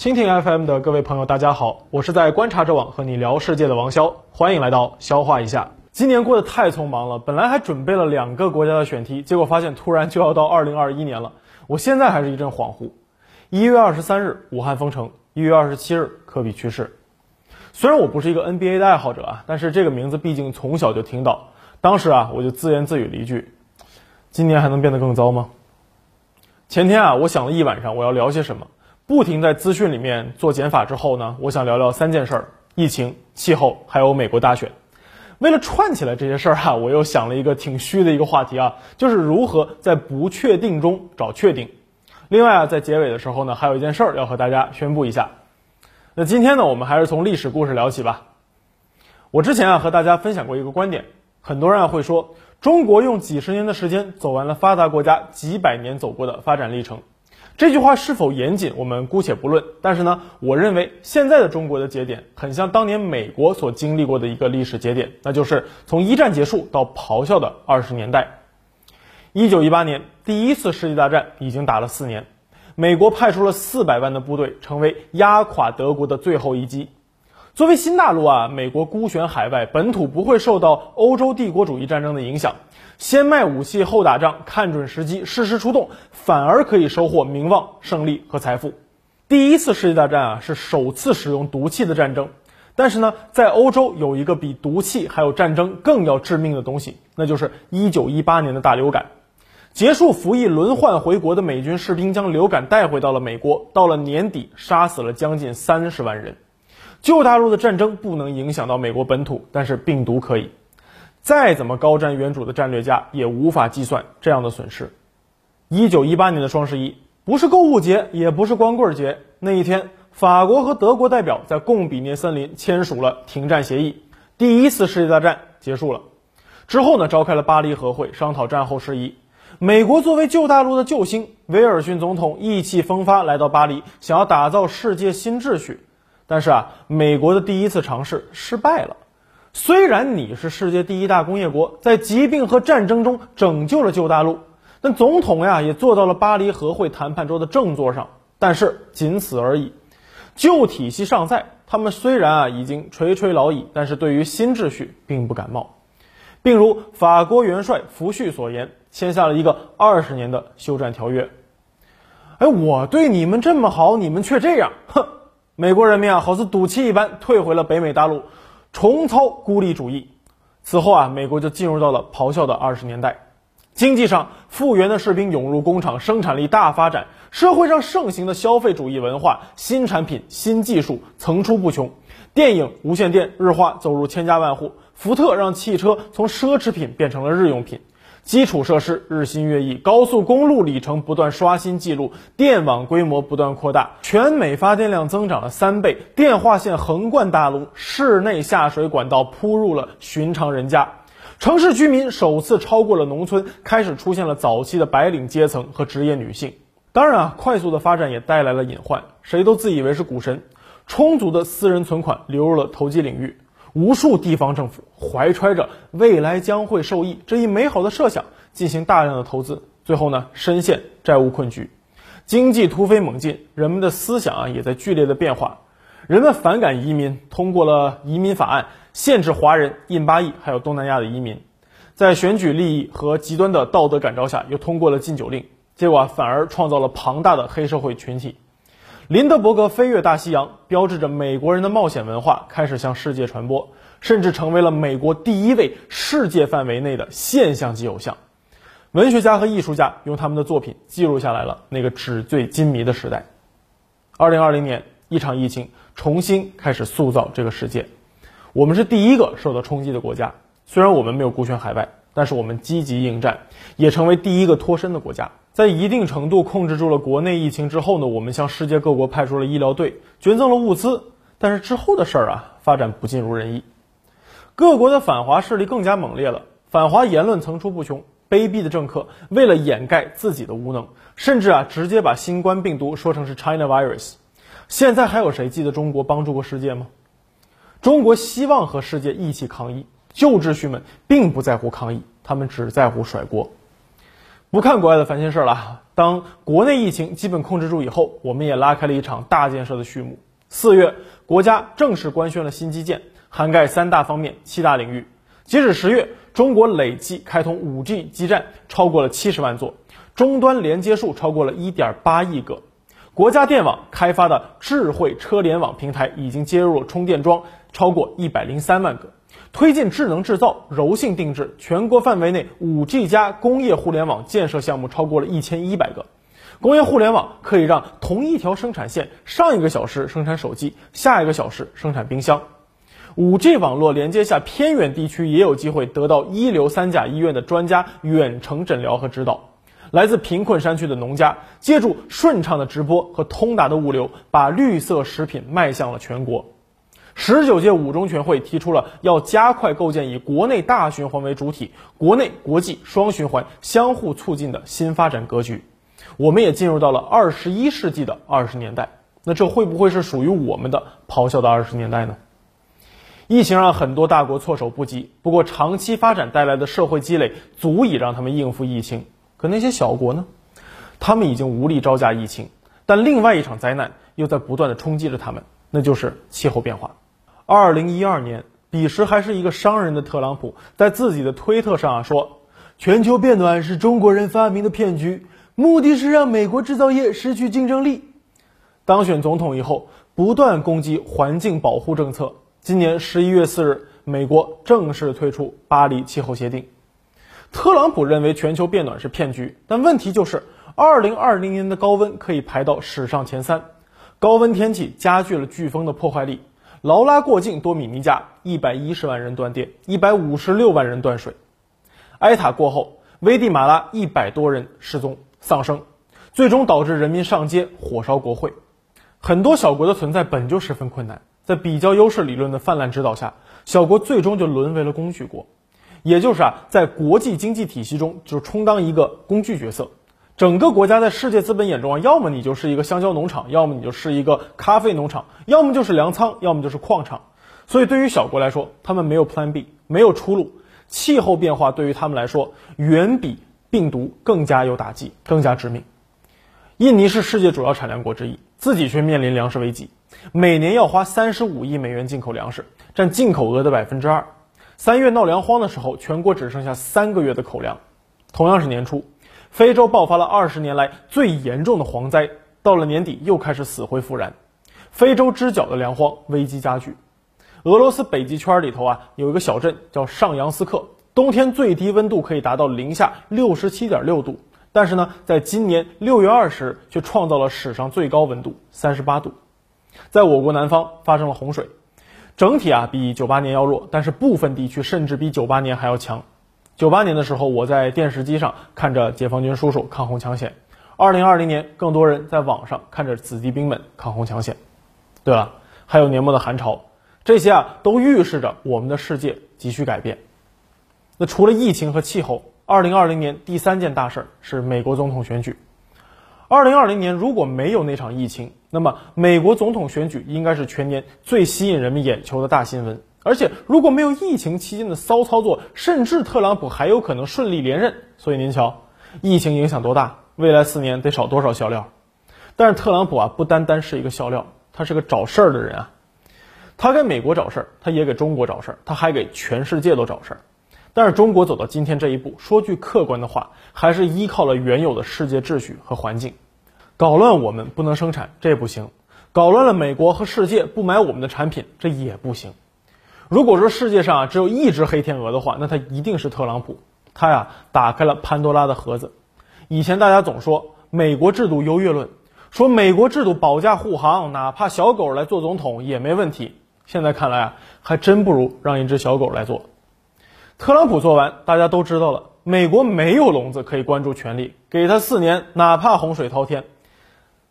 蜻蜓 FM 的各位朋友，大家好，我是在观察者网和你聊世界的王潇，欢迎来到消化一下。今年过得太匆忙了，本来还准备了两个国家的选题，结果发现突然就要到二零二一年了，我现在还是一阵恍惚。一月二十三日，武汉封城；一月二十七日，科比去世。虽然我不是一个 NBA 的爱好者啊，但是这个名字毕竟从小就听到。当时啊，我就自言自语了一句：“今年还能变得更糟吗？”前天啊，我想了一晚上我要聊些什么。不停在资讯里面做减法之后呢，我想聊聊三件事儿：疫情、气候，还有美国大选。为了串起来这些事儿啊，我又想了一个挺虚的一个话题啊，就是如何在不确定中找确定。另外啊，在结尾的时候呢，还有一件事儿要和大家宣布一下。那今天呢，我们还是从历史故事聊起吧。我之前啊和大家分享过一个观点，很多人啊会说，中国用几十年的时间走完了发达国家几百年走过的发展历程。这句话是否严谨，我们姑且不论。但是呢，我认为现在的中国的节点很像当年美国所经历过的一个历史节点，那就是从一战结束到咆哮的二十年代。一九一八年，第一次世界大战已经打了四年，美国派出了四百万的部队，成为压垮德国的最后一击。作为新大陆啊，美国孤悬海外，本土不会受到欧洲帝国主义战争的影响。先卖武器后打仗，看准时机，适时出动，反而可以收获名望、胜利和财富。第一次世界大战啊，是首次使用毒气的战争。但是呢，在欧洲有一个比毒气还有战争更要致命的东西，那就是1918年的大流感。结束服役轮换回国的美军士兵将流感带回到了美国，到了年底杀死了将近三十万人。旧大陆的战争不能影响到美国本土，但是病毒可以。再怎么高瞻远瞩的战略家也无法计算这样的损失。一九一八年的双十一不是购物节，也不是光棍节。那一天，法国和德国代表在贡比涅森林签署了停战协议，第一次世界大战结束了。之后呢，召开了巴黎和会，商讨战后事宜。美国作为旧大陆的救星，威尔逊总统意气风发来到巴黎，想要打造世界新秩序。但是啊，美国的第一次尝试失败了。虽然你是世界第一大工业国，在疾病和战争中拯救了旧大陆，但总统呀也坐到了巴黎和会谈判桌的正座上，但是仅此而已。旧体系尚在，他们虽然啊已经垂垂老矣，但是对于新秩序并不感冒，并如法国元帅福煦所言，签下了一个二十年的休战条约。哎，我对你们这么好，你们却这样，哼！美国人民啊，好似赌气一般退回了北美大陆。重操孤立主义，此后啊，美国就进入到了咆哮的二十年代。经济上，复员的士兵涌入工厂，生产力大发展；社会上盛行的消费主义文化，新产品、新技术层出不穷。电影、无线电、日化走入千家万户，福特让汽车从奢侈品变成了日用品。基础设施日新月异，高速公路里程不断刷新记录，电网规模不断扩大，全美发电量增长了三倍，电话线横贯大陆，室内下水管道铺入了寻常人家，城市居民首次超过了农村，开始出现了早期的白领阶层和职业女性。当然啊，快速的发展也带来了隐患，谁都自以为是股神，充足的私人存款流入了投机领域。无数地方政府怀揣着未来将会受益这一美好的设想，进行大量的投资，最后呢深陷债务困局，经济突飞猛进，人们的思想啊也在剧烈的变化，人们反感移民，通过了移民法案，限制华人、印巴裔还有东南亚的移民，在选举利益和极端的道德感召下，又通过了禁酒令，结果啊反而创造了庞大的黑社会群体。林德伯格飞越大西洋，标志着美国人的冒险文化开始向世界传播，甚至成为了美国第一位世界范围内的现象级偶像。文学家和艺术家用他们的作品记录下来了那个纸醉金迷的时代。二零二零年，一场疫情重新开始塑造这个世界。我们是第一个受到冲击的国家，虽然我们没有孤悬海外，但是我们积极应战，也成为第一个脱身的国家。在一定程度控制住了国内疫情之后呢，我们向世界各国派出了医疗队，捐赠了物资。但是之后的事儿啊，发展不尽如人意，各国的反华势力更加猛烈了，反华言论层出不穷。卑鄙的政客为了掩盖自己的无能，甚至啊，直接把新冠病毒说成是 China virus。现在还有谁记得中国帮助过世界吗？中国希望和世界一起抗疫，旧秩序们并不在乎抗议，他们只在乎甩锅。不看国外的烦心事了。当国内疫情基本控制住以后，我们也拉开了一场大建设的序幕。四月，国家正式官宣了新基建，涵盖三大方面、七大领域。截止十月，中国累计开通 5G 基站超过了七十万座，终端连接数超过了一点八亿个。国家电网开发的智慧车联网平台已经接入了充电桩超过一百零三万个。推进智能制造、柔性定制，全国范围内 5G 加工业互联网建设项目超过了一千一百个。工业互联网可以让同一条生产线上一个小时生产手机，下一个小时生产冰箱。5G 网络连接下偏远地区也有机会得到一流三甲医院的专家远程诊疗和指导。来自贫困山区的农家借助顺畅的直播和通达的物流，把绿色食品卖向了全国。十九届五中全会提出了要加快构建以国内大循环为主体、国内国际双循环相互促进的新发展格局。我们也进入到了二十一世纪的二十年代，那这会不会是属于我们的咆哮的二十年代呢？疫情让很多大国措手不及，不过长期发展带来的社会积累足以让他们应付疫情。可那些小国呢？他们已经无力招架疫情，但另外一场灾难又在不断的冲击着他们，那就是气候变化。二零一二年，彼时还是一个商人的特朗普，在自己的推特上啊说：“全球变暖是中国人发明的骗局，目的是让美国制造业失去竞争力。”当选总统以后，不断攻击环境保护政策。今年十一月四日，美国正式退出巴黎气候协定。特朗普认为全球变暖是骗局，但问题就是，二零二零年的高温可以排到史上前三，高温天气加剧了飓风的破坏力。劳拉过境多米尼加，一百一十万人断电，一百五十六万人断水。埃塔过后，危地马拉一百多人失踪丧生，最终导致人民上街火烧国会。很多小国的存在本就十分困难，在比较优势理论的泛滥指导下，小国最终就沦为了工具国，也就是啊，在国际经济体系中就充当一个工具角色。整个国家在世界资本眼中啊，要么你就是一个香蕉农场，要么你就是一个咖啡农场，要么就是粮仓，要么就是矿场。所以对于小国来说，他们没有 Plan B，没有出路。气候变化对于他们来说，远比病毒更加有打击，更加致命。印尼是世界主要产粮国之一，自己却面临粮食危机，每年要花三十五亿美元进口粮食，占进口额的百分之二。三月闹粮荒的时候，全国只剩下三个月的口粮。同样是年初。非洲爆发了二十年来最严重的蝗灾，到了年底又开始死灰复燃，非洲之角的粮荒危机加剧。俄罗斯北极圈里头啊，有一个小镇叫上扬斯克，冬天最低温度可以达到零下六十七点六度，但是呢，在今年六月二十日却创造了史上最高温度三十八度。在我国南方发生了洪水，整体啊比九八年要弱，但是部分地区甚至比九八年还要强。九八年的时候，我在电视机上看着解放军叔叔抗洪抢险；二零二零年，更多人在网上看着子弟兵们抗洪抢险。对了，还有年末的寒潮，这些啊都预示着我们的世界急需改变。那除了疫情和气候，二零二零年第三件大事儿是美国总统选举。二零二零年如果没有那场疫情，那么美国总统选举应该是全年最吸引人们眼球的大新闻。而且如果没有疫情期间的骚操作，甚至特朗普还有可能顺利连任。所以您瞧，疫情影响多大？未来四年得少多少笑料？但是特朗普啊，不单单是一个笑料，他是个找事儿的人啊。他给美国找事儿，他也给中国找事儿，他还给全世界都找事儿。但是中国走到今天这一步，说句客观的话，还是依靠了原有的世界秩序和环境。搞乱我们不能生产，这不行；搞乱了美国和世界不买我们的产品，这也不行。如果说世界上只有一只黑天鹅的话，那它一定是特朗普。他呀打开了潘多拉的盒子。以前大家总说美国制度优越论，说美国制度保驾护航，哪怕小狗来做总统也没问题。现在看来啊，还真不如让一只小狗来做。特朗普做完，大家都知道了，美国没有笼子可以关注权力，给他四年，哪怕洪水滔天，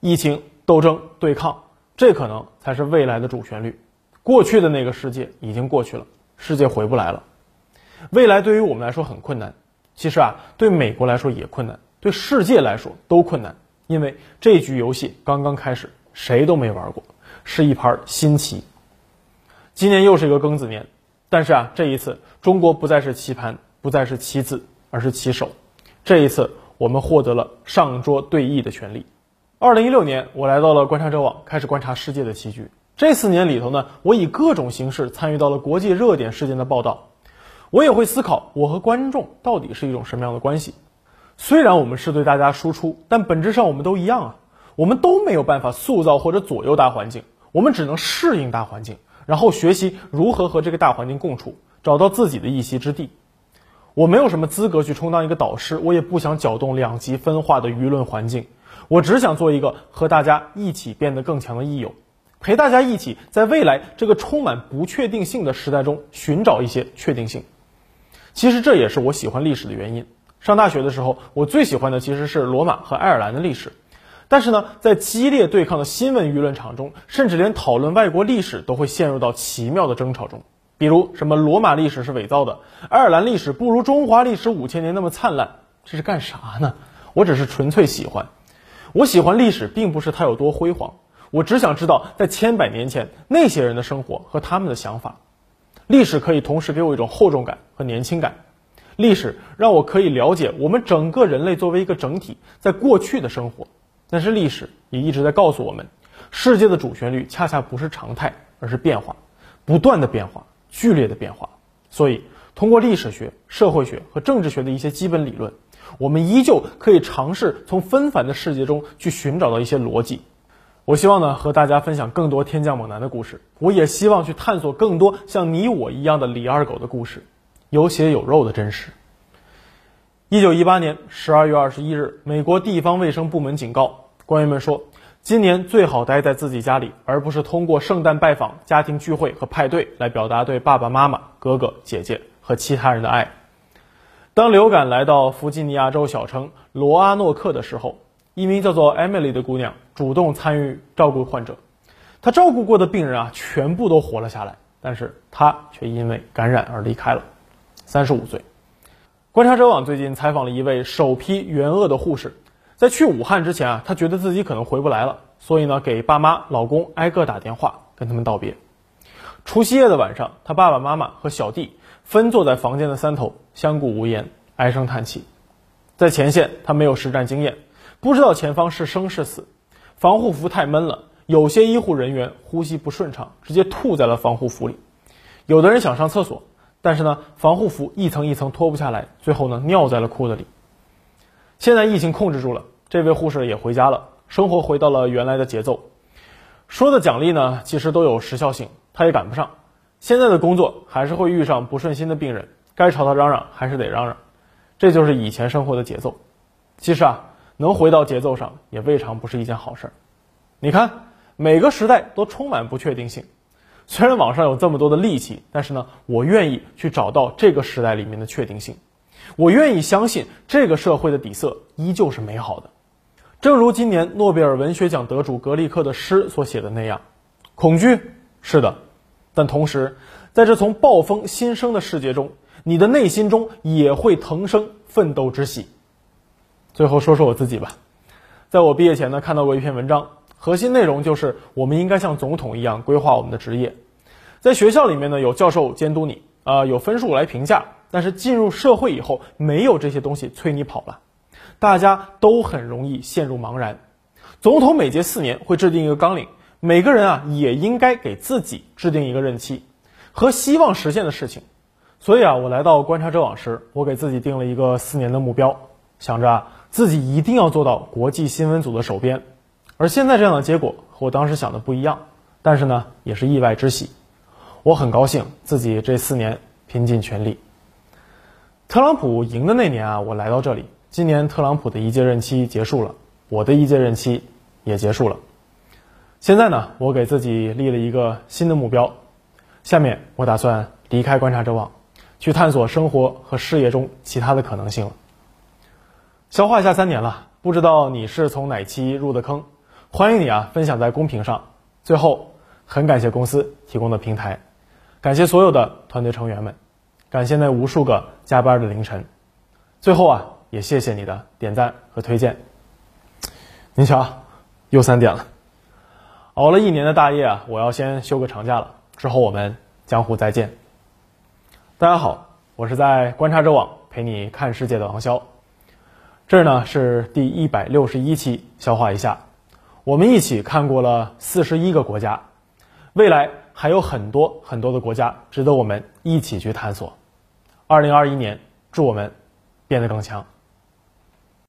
疫情、斗争、对抗，这可能才是未来的主旋律。过去的那个世界已经过去了，世界回不来了。未来对于我们来说很困难，其实啊，对美国来说也困难，对世界来说都困难，因为这局游戏刚刚开始，谁都没玩过，是一盘新棋。今年又是一个庚子年，但是啊，这一次中国不再是棋盘，不再是棋子，而是棋手。这一次我们获得了上桌对弈的权利。二零一六年，我来到了观察者网，开始观察世界的棋局。这四年里头呢，我以各种形式参与到了国际热点事件的报道。我也会思考，我和观众到底是一种什么样的关系？虽然我们是对大家输出，但本质上我们都一样啊。我们都没有办法塑造或者左右大环境，我们只能适应大环境，然后学习如何和这个大环境共处，找到自己的一席之地。我没有什么资格去充当一个导师，我也不想搅动两极分化的舆论环境。我只想做一个和大家一起变得更强的益友，陪大家一起在未来这个充满不确定性的时代中寻找一些确定性。其实这也是我喜欢历史的原因。上大学的时候，我最喜欢的其实是罗马和爱尔兰的历史。但是呢，在激烈对抗的新闻舆论场中，甚至连讨论外国历史都会陷入到奇妙的争吵中。比如，什么罗马历史是伪造的，爱尔兰历史不如中华历史五千年那么灿烂，这是干啥呢？我只是纯粹喜欢。我喜欢历史，并不是它有多辉煌，我只想知道在千百年前那些人的生活和他们的想法。历史可以同时给我一种厚重感和年轻感，历史让我可以了解我们整个人类作为一个整体在过去的生活。但是历史也一直在告诉我们，世界的主旋律恰恰不是常态，而是变化，不断的变化，剧烈的变化。所以，通过历史学、社会学和政治学的一些基本理论，我们依旧可以尝试从纷繁的世界中去寻找到一些逻辑。我希望呢和大家分享更多天降猛男的故事，我也希望去探索更多像你我一样的李二狗的故事，有血有肉的真实。一九一八年十二月二十一日，美国地方卫生部门警告官员们说，今年最好待在自己家里，而不是通过圣诞拜访、家庭聚会和派对来表达对爸爸妈妈、哥哥姐姐和其他人的爱。当流感来到弗吉尼亚州小城罗阿诺克的时候，一名叫做 Emily 的姑娘主动参与照顾患者，他照顾过的病人啊，全部都活了下来，但是他却因为感染而离开了，三十五岁。观察者网最近采访了一位首批援鄂的护士，在去武汉之前啊，她觉得自己可能回不来了，所以呢，给爸妈、老公挨个打电话跟他们道别。除夕夜的晚上，她爸爸妈妈和小弟分坐在房间的三头，相顾无言，唉声叹气。在前线，她没有实战经验，不知道前方是生是死，防护服太闷了，有些医护人员呼吸不顺畅，直接吐在了防护服里，有的人想上厕所。但是呢，防护服一层一层脱不下来，最后呢尿在了裤子里。现在疫情控制住了，这位护士也回家了，生活回到了原来的节奏。说的奖励呢，其实都有时效性，他也赶不上。现在的工作还是会遇上不顺心的病人，该朝他嚷嚷还是得嚷嚷，这就是以前生活的节奏。其实啊，能回到节奏上也未尝不是一件好事儿。你看，每个时代都充满不确定性。虽然网上有这么多的戾气，但是呢，我愿意去找到这个时代里面的确定性。我愿意相信这个社会的底色依旧是美好的。正如今年诺贝尔文学奖得主格里克的诗所写的那样：恐惧是的，但同时，在这从暴风新生的世界中，你的内心中也会腾生奋斗之喜。最后说说我自己吧，在我毕业前呢，看到过一篇文章。核心内容就是我们应该像总统一样规划我们的职业，在学校里面呢有教授监督你，啊有分数来评价，但是进入社会以后没有这些东西催你跑了，大家都很容易陷入茫然。总统每届四年会制定一个纲领，每个人啊也应该给自己制定一个任期和希望实现的事情。所以啊，我来到观察者网时，我给自己定了一个四年的目标，想着啊自己一定要做到国际新闻组的首编。而现在这样的结果和我当时想的不一样，但是呢，也是意外之喜。我很高兴自己这四年拼尽全力。特朗普赢的那年啊，我来到这里。今年特朗普的一届任期结束了，我的一届任期也结束了。现在呢，我给自己立了一个新的目标。下面我打算离开观察者网，去探索生活和事业中其他的可能性了。消化一下三年了，不知道你是从哪期入的坑？欢迎你啊，分享在公屏上。最后，很感谢公司提供的平台，感谢所有的团队成员们，感谢那无数个加班的凌晨。最后啊，也谢谢你的点赞和推荐。您瞧，又三点了，熬了一年的大夜啊，我要先休个长假了。之后我们江湖再见。大家好，我是在观察者网陪你看世界的王潇。这呢是第一百六十一期，消化一下。我们一起看过了四十一个国家，未来还有很多很多的国家值得我们一起去探索。二零二一年，祝我们变得更强。